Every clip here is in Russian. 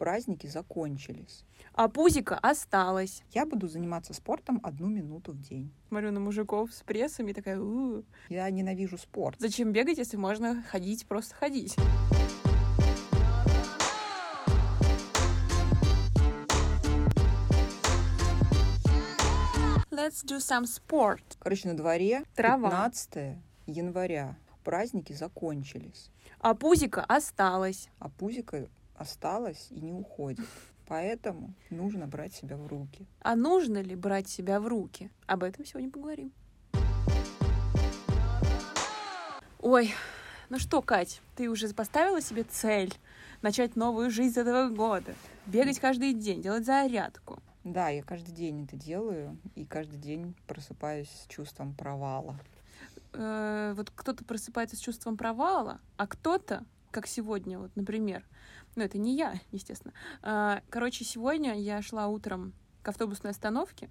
Праздники закончились. А пузика осталась. Я буду заниматься спортом одну минуту в день. Смотрю на мужиков с прессами такая, у Я ненавижу спорт. зачем бегать, если можно ходить, просто ходить? Let's do some sport. Короче, на дворе Трава. 15 января. Праздники закончились. А пузика осталась. А пузика осталась и не уходит. Поэтому нужно брать себя в руки. А нужно ли брать себя в руки? Об этом сегодня поговорим. Ой, ну что, Кать, ты уже поставила себе цель начать новую жизнь с этого года? Бегать каждый день, делать зарядку. Да, я каждый день это делаю, и каждый день просыпаюсь с чувством провала. Э, вот кто-то просыпается с чувством провала, а кто-то, как сегодня, вот, например, ну это не я, естественно. А, Короче, сегодня я шла утром к автобусной остановке,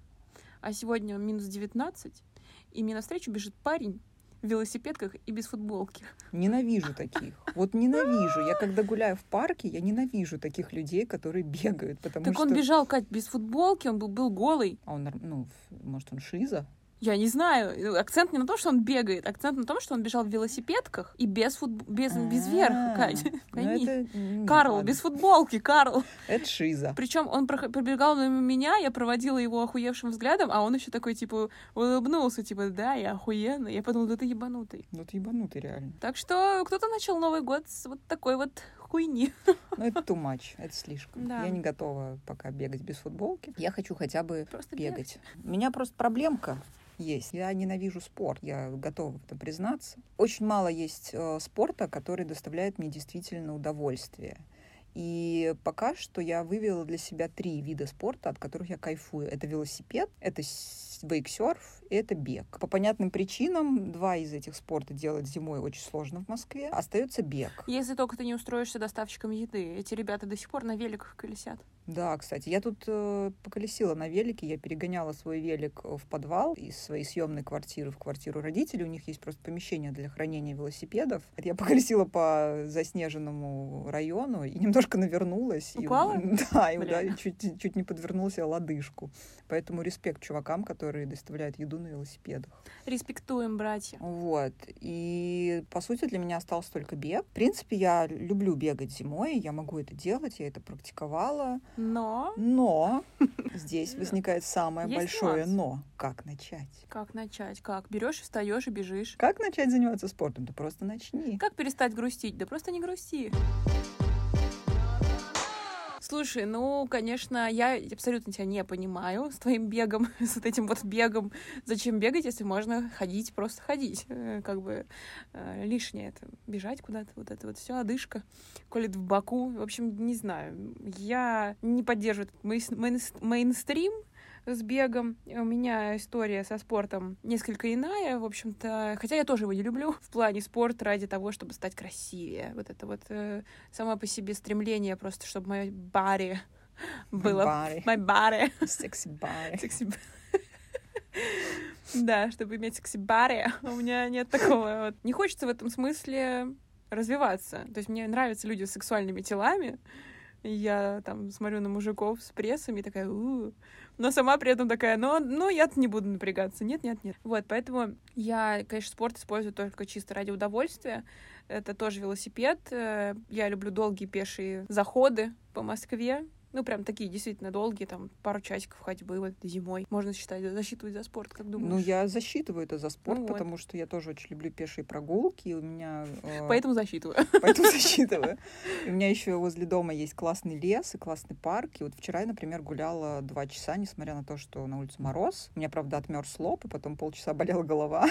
а сегодня минус 19, и мне навстречу бежит парень в велосипедках и без футболки. Ненавижу таких. Вот ненавижу. Я когда гуляю в парке, я ненавижу таких людей, которые бегают, потому так что... он бежал, Кать, без футболки, он был, был голый. А он, ну, может, он шиза? Я не знаю. Акцент не на том, что он бегает, акцент на том, что он бежал в велосипедках и без, фут... без, без верха, Кать. ну Карл, ладно. без футболки, Карл. Это шиза. Причем он пробегал мимо меня, я проводила его охуевшим взглядом, а он еще такой, типа, улыбнулся, типа, да, я охуенный. Я подумала, да ты ебанутый. Ну, ты ебанутый реально. Так что кто-то начал Новый год с вот такой вот хуйни. Ну, это too much, это слишком. Да. Я не готова пока бегать без футболки. Я хочу хотя бы Просто бегать. У меня просто проблемка есть. Я ненавижу спорт. Я готова в этом признаться. Очень мало есть э, спорта, который доставляет мне действительно удовольствие. И пока что я вывела для себя три вида спорта, от которых я кайфую. Это велосипед, это вейксерф и это бег. По понятным причинам два из этих спорта делать зимой очень сложно в Москве. Остается бег. Если только ты не устроишься доставщиком еды. Эти ребята до сих пор на великах колесят. Да, кстати, я тут э, поколесила на велике, я перегоняла свой велик в подвал из своей съемной квартиры в квартиру родителей. У них есть просто помещение для хранения велосипедов. Я поколесила по заснеженному району и немножко навернулась. И- Упала? да, и ударила- чуть, чуть не подвернула себе лодыжку. Поэтому респект чувакам, которые доставляют еду на велосипедах. Респектуем, братья. Вот. И, по сути, для меня остался только бег. В принципе, я люблю бегать зимой, я могу это делать, я это практиковала. Но Но здесь возникает самое Есть большое нюанс. но. Как начать? как начать? Как? Берешь, встаешь и бежишь. Как начать заниматься спортом? Да просто начни. Как перестать грустить? Да просто не грусти. Слушай, ну, конечно, я абсолютно тебя не понимаю с твоим бегом, с вот этим вот бегом. Зачем бегать, если можно ходить, просто ходить? Э, Как бы э, лишнее это бежать куда-то, вот это вот все, одышка, колет в боку. В общем, не знаю. Я не поддерживаю мейнстрим, с бегом. У меня история со спортом несколько иная, в общем-то. Хотя я тоже его не люблю в плане спорта ради того, чтобы стать красивее. Вот это вот э, само по себе стремление просто, чтобы мое бари было... My body. Секси бари. Секси Да, чтобы иметь секси бари, у меня нет такого. Вот. Не хочется в этом смысле развиваться. То есть мне нравятся люди с сексуальными телами. Я там смотрю на мужиков с прессами такая, у но сама при этом такая, ну, ну я-то не буду напрягаться. Нет, нет, нет. Вот, поэтому я, конечно, спорт использую только чисто ради удовольствия. Это тоже велосипед. Э, Я люблю долгие пешие заходы по Москве. Ну, прям такие действительно долгие, там, пару часиков ходьбы вот зимой. Можно считать, засчитывать за спорт, как думаешь? Ну, я засчитываю это за спорт, Ну вот. потому что я тоже очень люблю пешие прогулки. и У меня... э, Поэтому засчитываю. Поэтому засчитываю. У меня еще возле дома есть классный лес и классный парк. И вот вчера я, например, гуляла два часа, несмотря на то, что на улице мороз. У меня, правда, отмерз лоб, и потом полчаса болела голова.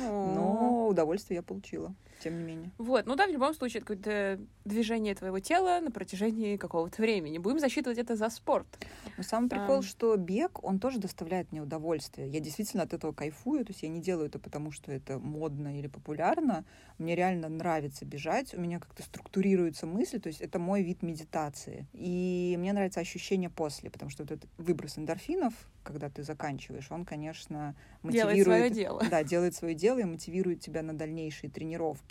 Но удовольствие я получила, тем не менее. Вот, ну да, в любом случае, это какое-то движение твоего тела на протяжении какого-то времени. Будем засчитывать это за спорт. Но самый прикол, Ам. что бег, он тоже доставляет мне удовольствие. Я действительно от этого кайфую, то есть я не делаю это потому, что это модно или популярно. Мне реально нравится бежать, у меня как-то структурируется мысль, то есть это мой вид медитации. И мне нравится ощущение после, потому что вот этот выброс эндорфинов, когда ты заканчиваешь, он, конечно, Делает мотивирует... свое дело. Да, делает свое дело и мотивирует тебя на дальнейшие тренировки.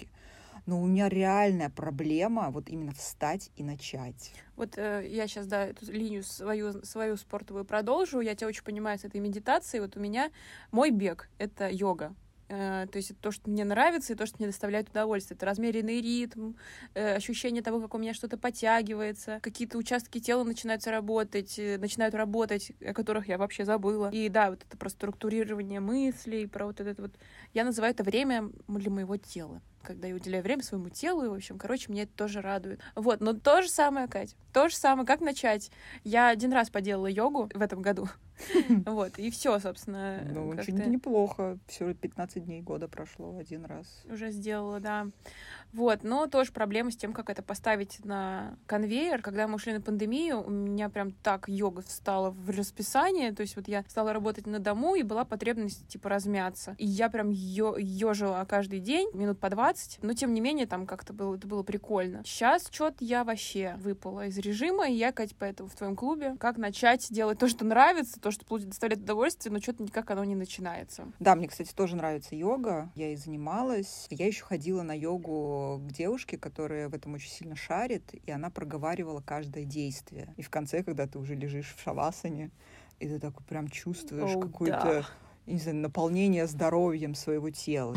Но у меня реальная проблема вот именно встать и начать. Вот э, я сейчас, да, эту линию свою, свою спортовую продолжу. Я тебя очень понимаю с этой медитацией. Вот у меня мой бег — это йога. Э, то есть это то, что мне нравится, и то, что мне доставляет удовольствие. Это размеренный ритм, э, ощущение того, как у меня что-то подтягивается, какие-то участки тела начинают работать, э, начинают работать, о которых я вообще забыла. И да, вот это про структурирование мыслей, про вот это вот... Я называю это время для моего тела когда я уделяю время своему телу, и, в общем, короче, мне это тоже радует. Вот, но то же самое, Кать, то же самое, как начать? Я один раз поделала йогу в этом году, вот, и все, собственно. Ну, очень неплохо, все 15 дней года прошло один раз. Уже сделала, да. Вот, но тоже проблема с тем, как это поставить на конвейер. Когда мы ушли на пандемию, у меня прям так йога встала в расписание, то есть вот я стала работать на дому, и была потребность, типа, размяться. И я прям ежила каждый день, минут по 20, но тем не менее там как-то было, это было прикольно. Сейчас что-то я вообще выпала из режима, и я, Кать, поэтому в твоем клубе, как начать делать то, что нравится, то, что доставляет удовольствие, но что-то никак оно не начинается. Да, мне, кстати, тоже нравится йога, я и занималась. Я еще ходила на йогу к девушке, которая в этом очень сильно шарит, и она проговаривала каждое действие. И в конце, когда ты уже лежишь в шавасане, и ты такой прям чувствуешь oh, какое-то, да. не знаю, наполнение здоровьем своего тела.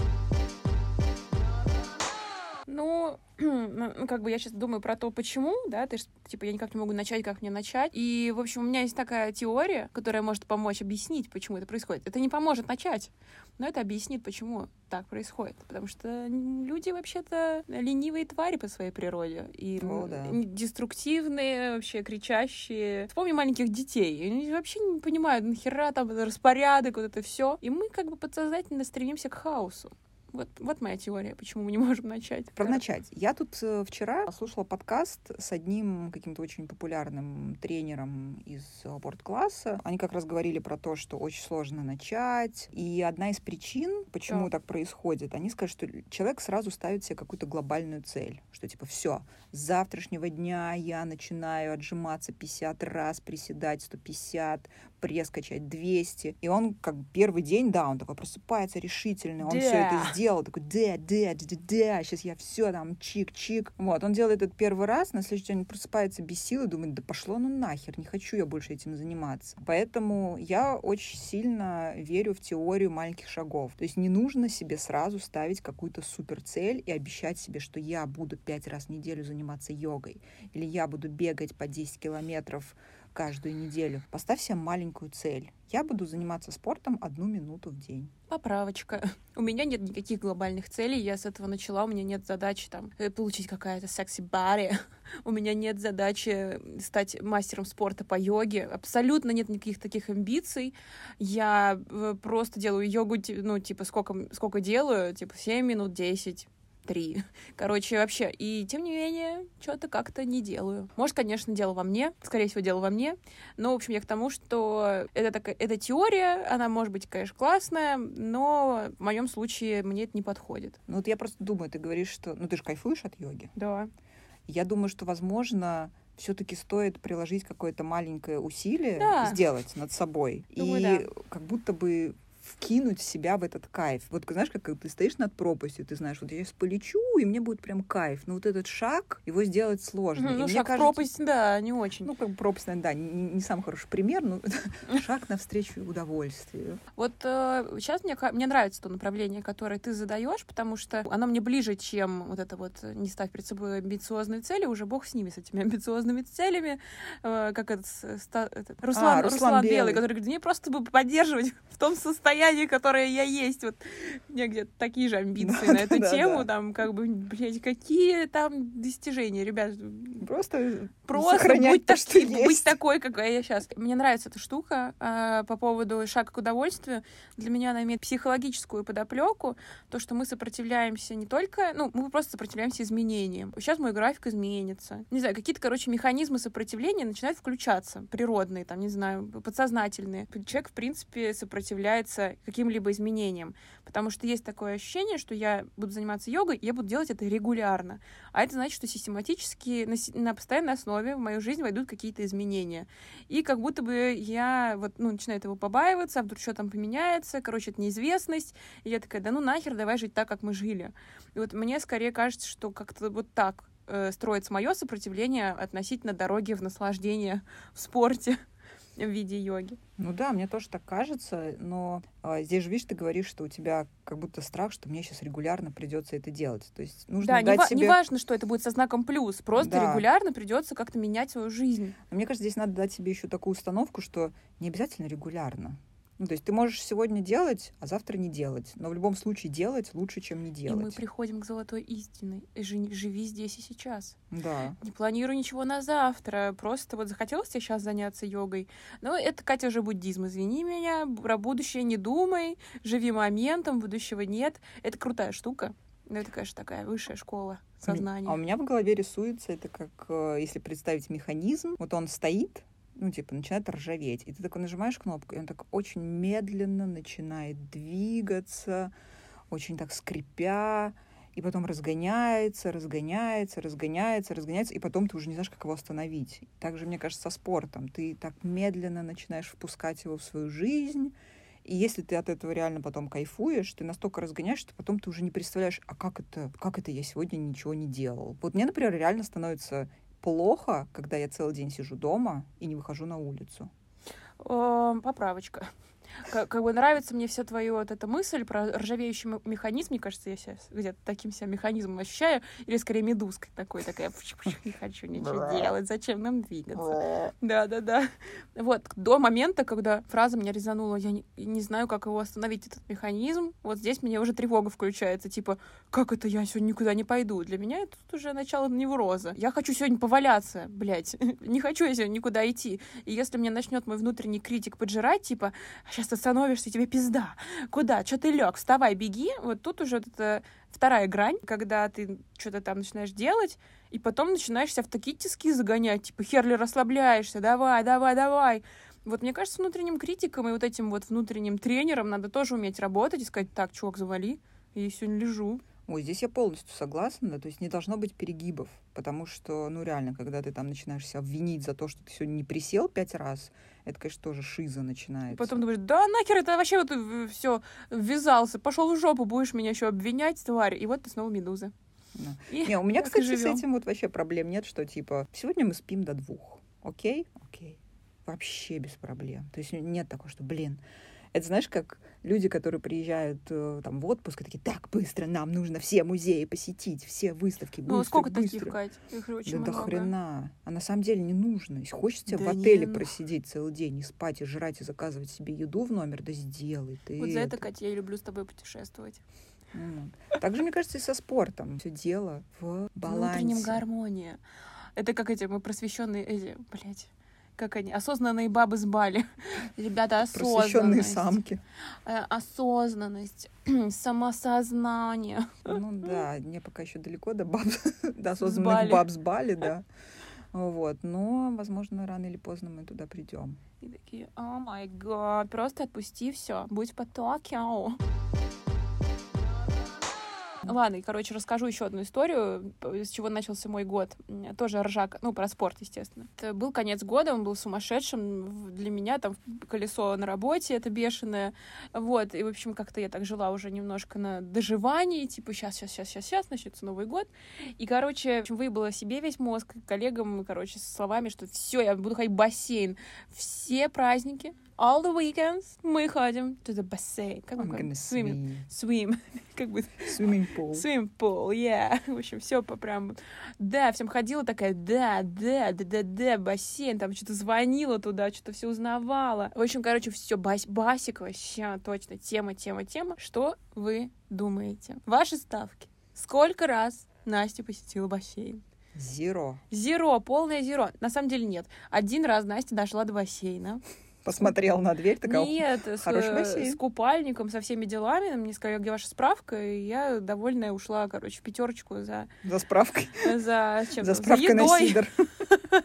Ну, как бы я сейчас думаю про то, почему, да, ты ж, типа, я никак не могу начать, как мне начать. И, в общем, у меня есть такая теория, которая может помочь объяснить, почему это происходит. Это не поможет начать, но это объяснит, почему так происходит. Потому что люди вообще-то ленивые твари по своей природе. И О, да. деструктивные, вообще кричащие. Вспомни маленьких детей. Они вообще не понимают, нахера там распорядок, вот это все. И мы как бы подсознательно стремимся к хаосу. Вот, вот моя теория, почему мы не можем начать. Про начать. Я тут э, вчера слушала подкаст с одним каким-то очень популярным тренером из спорт-класса. Они как раз говорили про то, что очень сложно начать. И одна из причин, почему да. так происходит, они скажут, что человек сразу ставит себе какую-то глобальную цель. Что типа, все, с завтрашнего дня я начинаю отжиматься 50 раз, приседать 150, пресс качать 200. И он как первый день, да, он такой просыпается решительный, он yeah. все это сделал, такой, да, да, да, да, сейчас я все там чик-чик. Вот, он делает это первый раз, на следующий день просыпается без силы, думает, да пошло ну нахер, не хочу я больше этим заниматься. Поэтому я очень сильно верю в теорию маленьких шагов. То есть не нужно себе сразу ставить какую-то супер цель и обещать себе, что я буду пять раз в неделю заниматься йогой, или я буду бегать по 10 километров каждую неделю. Поставь себе маленькую цель. Я буду заниматься спортом одну минуту в день. Поправочка. У меня нет никаких глобальных целей. Я с этого начала. У меня нет задачи там э, получить какая-то секси-бари. У меня нет задачи стать мастером спорта по йоге. Абсолютно нет никаких таких амбиций. Я э, просто делаю йогу, ну, типа, сколько, сколько делаю? Типа, 7 минут, 10 три. Короче, вообще, и тем не менее, что-то как-то не делаю. Может, конечно, дело во мне, скорее всего, дело во мне, но, в общем, я к тому, что это такая, эта теория, она может быть, конечно, классная, но в моем случае мне это не подходит. Ну вот я просто думаю, ты говоришь, что, ну ты же кайфуешь от йоги. Да. Я думаю, что, возможно, все-таки стоит приложить какое-то маленькое усилие, да. сделать над собой. Думаю, и да. как будто бы вкинуть себя в этот кайф. Вот знаешь, как, как ты стоишь над пропастью, ты знаешь, вот я сейчас полечу, и мне будет прям кайф. Но вот этот шаг, его сделать сложно. Ну, шаг кажется, пропасть, да, не очень. Ну, как бы пропасть, да, не, не самый хороший пример, но шаг навстречу удовольствию. Вот э, сейчас мне, мне нравится то направление, которое ты задаешь, потому что оно мне ближе, чем вот это вот не ставь перед собой амбициозные цели, уже бог с ними, с этими амбициозными целями, э, как этот, этот Руслан, а, Руслан, Руслан Белый, Белый, который говорит, мне просто бы поддерживать в том состоянии, состоянии, которое я есть. Вот у меня где-то такие же амбиции на эту тему, там, как бы, блядь, какие там достижения, ребят. Просто Просто будь, то, что есть. быть такой, какая я сейчас. Мне нравится эта штука э, по поводу шага к удовольствию. Для меня она имеет психологическую подоплеку. То, что мы сопротивляемся не только... Ну, мы просто сопротивляемся изменениям. Сейчас мой график изменится. Не знаю, какие-то, короче, механизмы сопротивления начинают включаться. Природные, там, не знаю, подсознательные. Человек, в принципе, сопротивляется каким-либо изменениям. Потому что есть такое ощущение, что я буду заниматься йогой, я буду делать это регулярно. А это значит, что систематически, на, на постоянной основе в мою жизнь войдут какие-то изменения. И как будто бы я вот, ну, начинаю этого побаиваться, а вдруг что там поменяется, короче, это неизвестность. И я такая, да ну нахер, давай жить так, как мы жили. И вот мне скорее кажется, что как-то вот так э, строится мое сопротивление относительно дороги в наслаждение в спорте в виде йоги. Ну да, мне тоже так кажется, но а, здесь же, видишь, ты говоришь, что у тебя как будто страх, что мне сейчас регулярно придется это делать. То есть нужно да, дать не, себе... не важно, что это будет со знаком плюс, просто Да. регулярно придется как-то менять свою жизнь. Но мне кажется, здесь надо дать себе еще такую установку, что не обязательно регулярно. Ну, то есть ты можешь сегодня делать, а завтра не делать. Но в любом случае делать лучше, чем не И мы делать. приходим к золотой истине. Жи- Живи здесь и сейчас. Да. Не планируй ничего на завтра. Просто вот захотелось тебе сейчас заняться йогой. Ну, это, Катя, уже буддизм. Извини меня. Про будущее не думай. Живи моментом. Будущего нет. Это крутая штука. Но это, конечно, такая высшая школа сознания. А у меня в голове рисуется это как, э, если представить механизм, вот он стоит, ну, типа, начинает ржаветь, и ты такой нажимаешь кнопку, и он так очень медленно начинает двигаться, очень так скрипя, и потом разгоняется, разгоняется, разгоняется, разгоняется, и потом ты уже не знаешь, как его остановить. Также, мне кажется, со спортом. Ты так медленно начинаешь впускать его в свою жизнь, и если ты от этого реально потом кайфуешь, ты настолько разгоняешь, что потом ты уже не представляешь, а как это, как это я сегодня ничего не делал. Вот мне, например, реально становится плохо, когда я целый день сижу дома и не выхожу на улицу. Эм, Поправочка. Как, как бы нравится мне вся твоя вот эта мысль про ржавеющий ме- механизм. Мне кажется, я сейчас где-то таким себя механизмом ощущаю. Или скорее медузкой такой, такая, «Пш-пш-пш, не хочу ничего делать, зачем нам двигаться? Да, да, да. Вот, до момента, когда фраза меня резанула, я не, не знаю, как его остановить, этот механизм. Вот здесь мне уже тревога включается, типа, как это я сегодня никуда не пойду? Для меня это тут уже начало невроза. Я хочу сегодня поваляться, блядь. Не хочу я сегодня никуда идти. И если меня начнет мой внутренний критик поджирать, типа, сейчас ты становишься, тебе пизда. Куда? Че ты лег? Вставай, беги. Вот тут уже вот это вторая грань, когда ты что-то там начинаешь делать, и потом начинаешь себя в такие тиски загонять, типа, херли расслабляешься, давай, давай, давай. Вот мне кажется, внутренним критиком и вот этим вот внутренним тренером надо тоже уметь работать и сказать, так, чувак, завали, я сегодня лежу. Ой, здесь я полностью согласна, да, то есть не должно быть перегибов, потому что, ну, реально, когда ты там начинаешь себя обвинить за то, что ты сегодня не присел пять раз, это, конечно, тоже шиза начинается. потом думаешь, да нахер это вообще вот все ввязался, пошел в жопу, будешь меня еще обвинять, тварь. И вот ты снова медуза. Да. И Не, у меня, кстати, с этим вот вообще проблем нет, что типа сегодня мы спим до двух. Окей? Окей. Вообще без проблем. То есть нет такого, что, блин, это знаешь, как люди, которые приезжают э, там в отпуск, и такие, так, быстро, нам нужно все музеи посетить, все выставки, быстро, Ну, сколько быстро. таких, Кать? Их очень Да до много. хрена. А на самом деле не нужно. Если хочешь тебе в Да не отеле ну. просидеть целый день, и спать, и жрать, и заказывать себе еду в номер, да сделай ты Вот за это, Катя, я люблю с тобой путешествовать. Ну, Также, мне кажется, и со спортом. Все дело в балансе. Внутреннем гармония. Это как эти, мы просвещенные, эти, блядь, как они, осознанные бабы с Бали. Ребята, осознанность. самки. Э, осознанность, самосознание. Ну да, мне пока еще далеко до баб, до осознанных Бали. баб с Бали, да. Вот, но, возможно, рано или поздно мы туда придем. И такие, о май гад, просто отпусти все, будь в потоке. Ау». Ладно, и, короче, расскажу еще одну историю, с чего начался мой год. Тоже ржака, ну, про спорт, естественно. Это был конец года, он был сумасшедшим для меня, там, колесо на работе, это бешеное. Вот, и, в общем, как-то я так жила уже немножко на доживании, типа, сейчас, сейчас, сейчас, сейчас, сейчас, начнется Новый год. И, короче, в общем, выебала себе весь мозг коллегам, короче, со словами, что все, я буду ходить в бассейн. Все праздники, all the weekends мы ходим to the bassin. Как I'm gonna? Swim. swim. Swim. как бы Swimming pool. swim pool, yeah. В общем, все по прям... Да, всем ходила такая, да, да, да, да, да, бассейн, там что-то звонила туда, что-то все узнавала. В общем, короче, все, бас басик вообще, точно, тема, тема, тема. Что вы думаете? Ваши ставки. Сколько раз Настя посетила бассейн? Зеро. Зеро, полное зеро. На самом деле нет. Один раз Настя дошла до бассейна. Посмотрел на дверь, такая, Нет, с, хороший э, бассейн. с купальником, со всеми делами. Мне сказали, где ваша справка, и я довольная ушла, короче, в пятерочку за, за справкой, за чем за справкой на едой. сидор.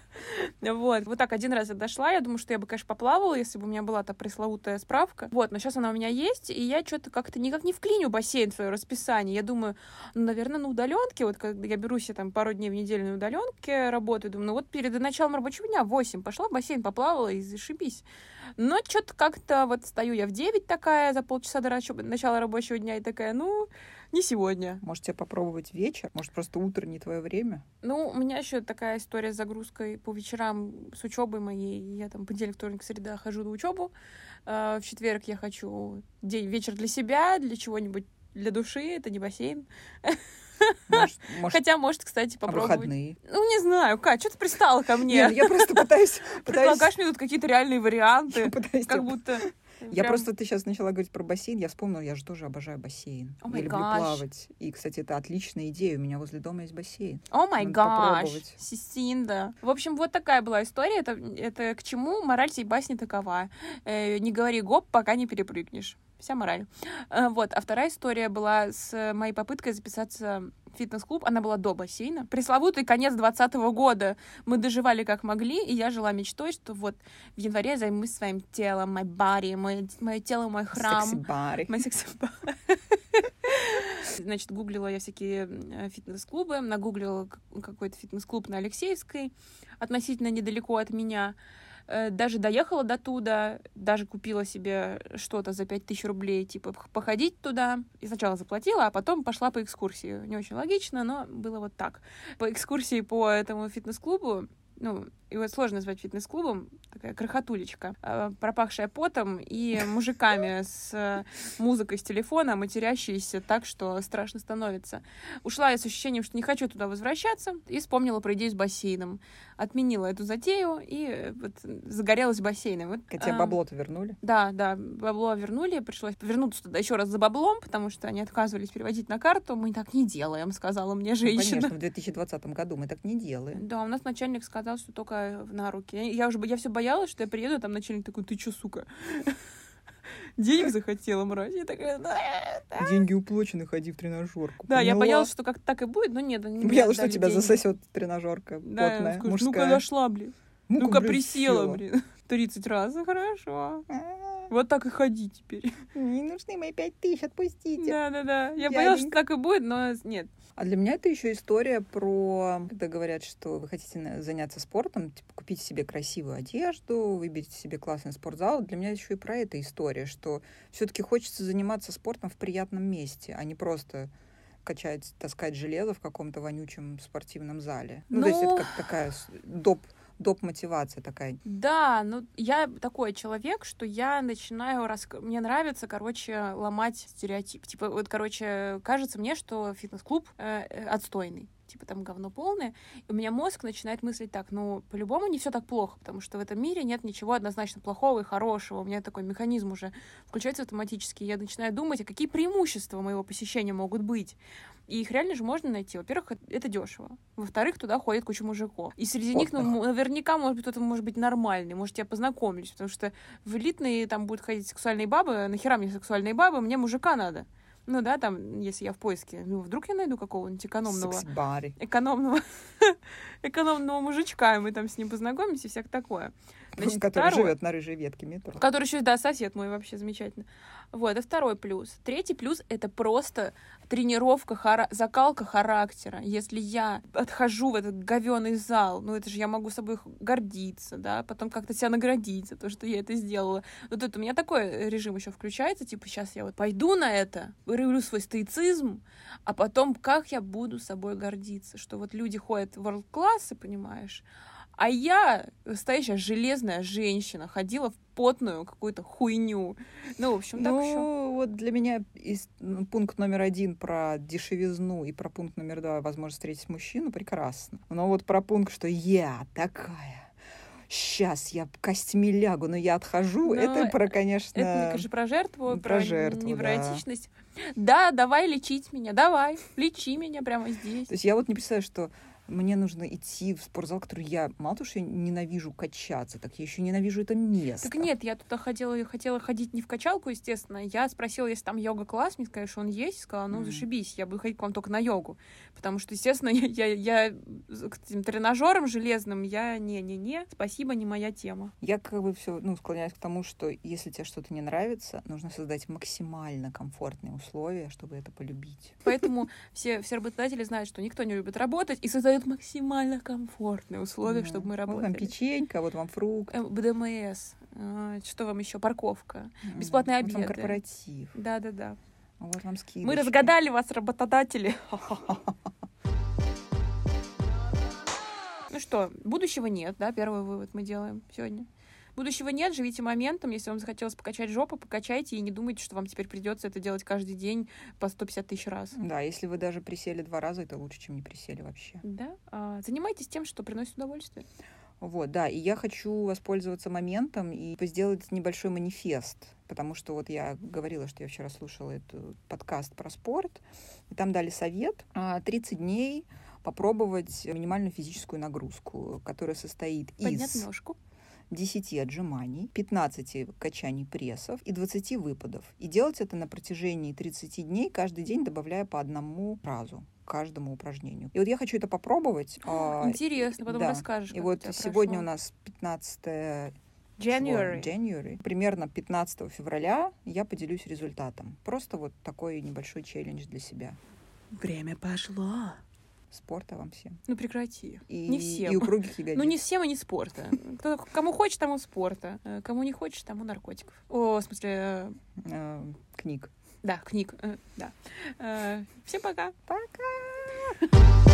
Вот. Вот так один раз я дошла. Я думаю, что я бы, конечно, поплавала, если бы у меня была та пресловутая справка. Вот, но сейчас она у меня есть, и я что-то как-то никак не вклиню бассейн в свое расписание. Я думаю, ну, наверное, на удаленке, вот когда я беру себе там пару дней в неделю на удаленке работаю, думаю, ну вот перед началом рабочего дня в 8 пошла в бассейн, поплавала и зашибись. Но что-то как-то вот стою я в 9 такая, за полчаса до начала рабочего дня, и такая, ну, не сегодня. Может, тебе попробовать вечер? Может, просто утро не твое время? Ну, у меня еще такая история с загрузкой по вечерам с учебой моей. Я там понедельник, вторник, среда хожу на учебу. Э, В четверг я хочу день вечер для себя, для чего-нибудь для души. Это не бассейн. Может, может, Хотя, может, кстати, а попробовать. выходные? Ну, не знаю, Кать, что ты пристала ко мне? Нет, я просто пытаюсь... Предлагаешь мне тут какие-то реальные варианты. Как будто... Я прям- просто, ты сейчас начала говорить про бассейн, я вспомнила, я же тоже обожаю бассейн. О я люблю плавать. И, кстати, это отличная идея. У меня возле дома есть бассейн. О май гаш. Сисинда. В общем, вот такая была история. Это, это к чему мораль сей басни такова. Э, не говори гоп, пока не перепрыгнешь. Вся мораль. Э, вот. А вторая история была с моей попыткой записаться в фитнес-клуб. Она была до бассейна. Пресловутый конец двадцатого года. Мы доживали как могли, и я жила мечтой, что вот в январе я займусь своим телом, my body, мое, мое тело, мой храм. Секси-бари. Мой секс-бар. Значит, гуглила я всякие э, фитнес-клубы, нагуглила какой-то фитнес-клуб на Алексеевской, относительно недалеко от меня. Э, Даже доехала до туда, даже купила себе что-то за 5000 рублей, типа походить туда. И сначала заплатила, а потом пошла по экскурсии. Не очень логично, но было вот так. По экскурсии по этому фитнес-клубу, ну, его сложно назвать фитнес-клубом, такая крохотулечка, э, пропахшая потом и мужиками с э, музыкой с телефона, матерящиеся так, что страшно становится. Ушла я с ощущением, что не хочу туда возвращаться, и вспомнила про идею с бассейном. Отменила эту затею и э, вот загорелась бассейном. Вот, Тебе а, бабло-то вернули? Да, да, бабло вернули, пришлось вернуться туда еще раз за баблом, потому что они отказывались переводить на карту. Мы так не делаем, сказала мне Ну, женщина. конечно, в 2020 году мы так не делаем. Да, у нас начальник сказал, что только на руки. Я- Я уже я все боялась, что я приеду, а там начальник такой, ты чё, сука? Денег захотела, мразь. Я такая, да. да». Деньги уплочены, ходи в тренажерку. Да, я Поняла? боялась, что как так и будет, но нет, мне Боялась, что тебя деньги. засосет тренажерка Да, плотная, скажешь, мужская. ну-ка дошла, блин. Ну-ка, Ну-ка блин, присела, села. блин. 30 раз, хорошо. А, Вот так и ходи теперь. Не нужны мои пять тысяч, отпустите. Да-да-да. Я боялась, что так и будет, но нет. А для меня это еще история про, когда говорят, что вы хотите заняться спортом, типа купить себе красивую одежду, выберите себе классный спортзал. Для меня еще и про это история, что все-таки хочется заниматься спортом в приятном месте, а не просто качать, таскать железо в каком-то вонючем спортивном зале. Ну, то есть это Ну. как такая доп, доп-мотивация такая. Да, ну я такой человек, что я начинаю рас... мне нравится, короче, ломать стереотип. Типа вот, короче, кажется мне, что фитнес-клуб э, э, отстойный. Типа там говно полное. И у меня мозг начинает мыслить так, ну, по-любому не все так плохо, потому что в этом мире нет ничего однозначно плохого и хорошего. У меня такой механизм уже включается автоматически. Я начинаю думать, а какие преимущества моего посещения могут быть. И их реально же можно найти. Во-первых, это- дешево. Во-вторых, туда ходит куча мужиков. И среди них, ну, наверняка, может быть, кто-то может быть нормальный. Может, я познакомлюсь. Потому что в элитные там будут ходить сексуальные бабы. Нахера мне сексуальные бабы? Мне мужика надо. Ну да, там, если я в поиске. Ну, вдруг я найду какого-нибудь экономного экономного, экономного мужичка, и мы там с ним познакомимся, и всяк такое. Значит, который второе- живет на рыжей ветке метро. Который еще, да, сосед мой вообще замечательно. Вот, это второй плюс. Третий плюс — это просто тренировка, хара- закалка характера. Если я отхожу в этот говёный зал, ну это же я могу собой гордиться, да, потом как-то себя наградить за то, что я это сделала. Вот это у меня такой режим еще включается, типа сейчас я вот пойду на это, вырывлю свой стоицизм, а потом как я буду собой гордиться, что вот люди ходят в world-классы, понимаешь, а я, настоящая железная женщина, ходила в потную какую-то хуйню. Ну, в общем, так ну, еще. вот для меня из- ну, пункт номер один про дешевизну и про пункт номер два возможность встретить мужчину прекрасно. Но вот про пункт, что я такая, сейчас я костьми лягу, но я отхожу, Ну, это про, конечно... Это, мне кажется, про жертву, про про, жертву, невротичность. Да. давай лечить меня, давай, лечи меня прямо здесь. То есть я вот не представляю, что мне нужно идти в спортзал, который я, мало того, что я ненавижу качаться, так я еще ненавижу это место. Так нет, я туда хотела, хотела ходить не в качалку, естественно. Я спросила, если там йога-класс, мне сказали, что он есть. Сказала, ну, Мгм. зашибись, я буду ходить к вам только на йогу. Потому что, естественно, я, я, я к этим тренажерам железным, я не-не-не, спасибо, не моя тема. Я как бы все, ну, склоняюсь к тому, что если тебе что-то не нравится, нужно создать максимально комфортные условия, чтобы это полюбить. Поэтому все, все работодатели знают, что никто не любит работать и создают максимально комфортные условия, Да. чтобы мы Вот вам работали. печенька, вот вам фрукт. Э, БДМС, э, что вам еще, парковка. бесплатные вот вам обеды. корпоратив. Да-да-да. Вот вам скидочки. Мы разгадали вас, работодатели. Ну что, будущего нет, да, первый вывод мы делаем сегодня. Будущего нет, живите моментом. Если вам захотелось покачать жопу, покачайте и не думайте, что вам теперь придется это делать каждый день по 150 тысяч раз. Да, если вы даже присели два раза, это лучше, чем не присели вообще. Да? А, занимайтесь тем, что приносит удовольствие. Вот, да, и я хочу воспользоваться моментом и сделать небольшой манифест, потому что вот я говорила, что я вчера слушала этот подкаст про спорт, и там дали совет а, 30 дней попробовать минимальную физическую нагрузку, которая состоит Поднять из ножку. 10 отжиманий, 15 качаний прессов и 20 выпадов. И делать это на протяжении 30 дней, каждый день добавляя по одному разу каждому упражнению. И вот я хочу это попробовать. а, Интересно, потом да. расскажешь. И вот сегодня прошло. у нас 15 January. January. Примерно 15 февраля я поделюсь результатом. Просто вот такой небольшой челлендж для себя. Время пошло. Спорта вам всем. Ну прекрати. И, Не всем. И упругих ягодиц. Ну, не всем и не спорта. Кто, кому хочет, тому спорта. Э, Кому не хочет, тому наркотиков. О, в смысле, э, Э, книг. да, книг. э, Да. Э, Всем пока. Пока!